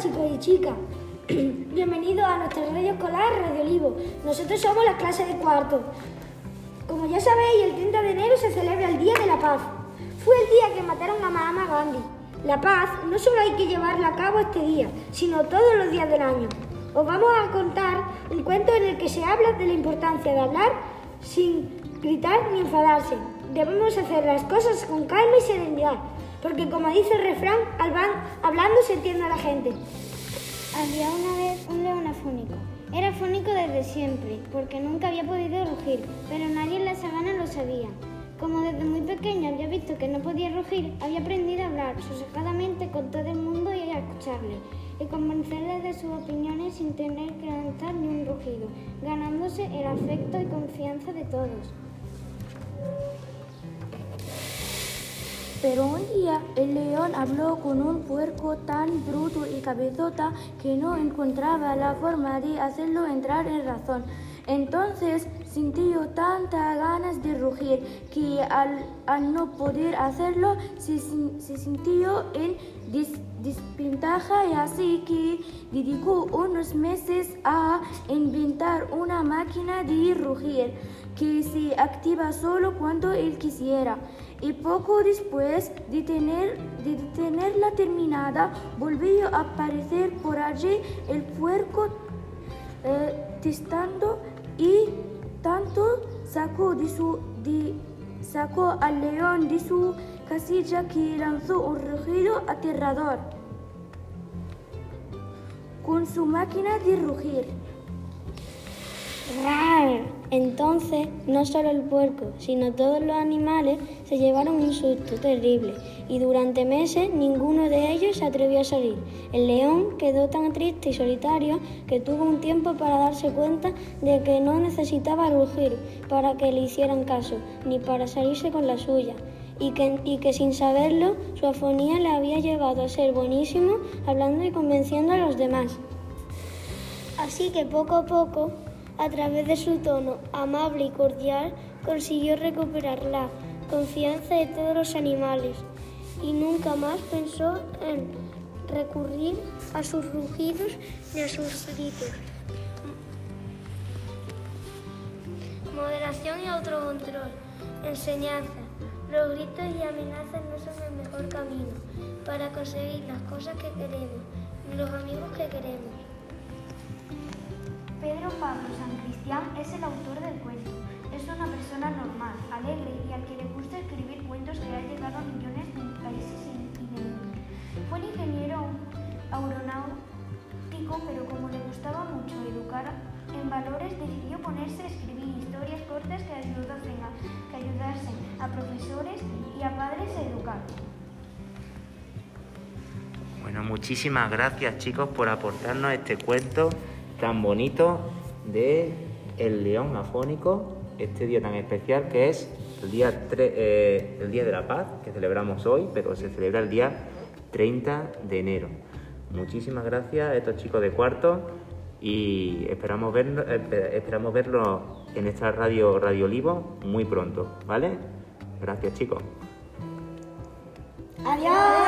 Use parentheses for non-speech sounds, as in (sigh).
chicos y chicas. (clears throat) Bienvenidos a nuestra radio escolar Radio Olivo. Nosotros somos la clase de cuarto. Como ya sabéis, el 30 de enero se celebra el Día de la Paz. Fue el día que mataron a Mahama Gandhi. La paz no solo hay que llevarla a cabo este día, sino todos los días del año. Os vamos a contar un cuento en el que se habla de la importancia de hablar sin gritar ni enfadarse. Debemos hacer las cosas con calma y serenidad, porque como dice el refrán, hablando se entiende a la gente. Había una vez un león afónico. Era afónico desde siempre, porque nunca había podido rugir, pero nadie en la sabana lo sabía. Como desde muy pequeño había visto que no podía rugir, había aprendido a hablar sosegadamente con todo el mundo y a escucharle, y convencerle de sus opiniones sin tener que lanzar ni un rugido, ganándose el afecto y confianza de todos. Pero un día el león habló con un puerco tan bruto y cabezota que no encontraba la forma de hacerlo entrar en razón. Entonces sintió tantas ganas de rugir que al, no poder hacerlo se, sintió en desventaja y así que dedicó unos meses a inventar una máquina de rugir que se activa solo cuando él quisiera. Y poco después de, tener, de tenerla terminada, volvió a aparecer por allí el puerco eh, testando y tanto sacó, de su, de, sacó al león de su casilla que lanzó un rugido aterrador con su máquina de rugir. Entonces, no solo el puerco, sino todos los animales se llevaron un susto terrible y durante meses ninguno de ellos se atrevió a salir. El león quedó tan triste y solitario que tuvo un tiempo para darse cuenta de que no necesitaba rugir para que le hicieran caso, ni para salirse con la suya. Y que, y que sin saberlo, su afonía le había llevado a ser buenísimo hablando y convenciendo a los demás. Así que poco a poco a través de su tono amable y cordial, consiguió recuperar la confianza de todos los animales y nunca más pensó en recurrir a sus rugidos ni a sus gritos. Moderación y autocontrol. Enseñanza. Los gritos y amenazas no son el mejor camino para conseguir las cosas que queremos ni los amigos que queremos. Pedro Pablo San Cristián es el autor del cuento. Es una persona normal, alegre y al que le gusta escribir cuentos que ha llegado a millones de países mundo. Fue un ingeniero aeronáutico, pero como le gustaba mucho educar en valores, decidió ponerse a escribir historias cortas que ayudasen a, que ayudasen a profesores y a padres a educar. Bueno, muchísimas gracias chicos por aportarnos este cuento tan bonito de el león afónico, este día tan especial que es el día, eh, el día de la paz, que celebramos hoy, pero se celebra el día 30 de enero. Muchísimas gracias a estos chicos de cuarto y esperamos verlo, esperamos verlo en esta radio Radio Olivo muy pronto, ¿vale? Gracias chicos. Adiós.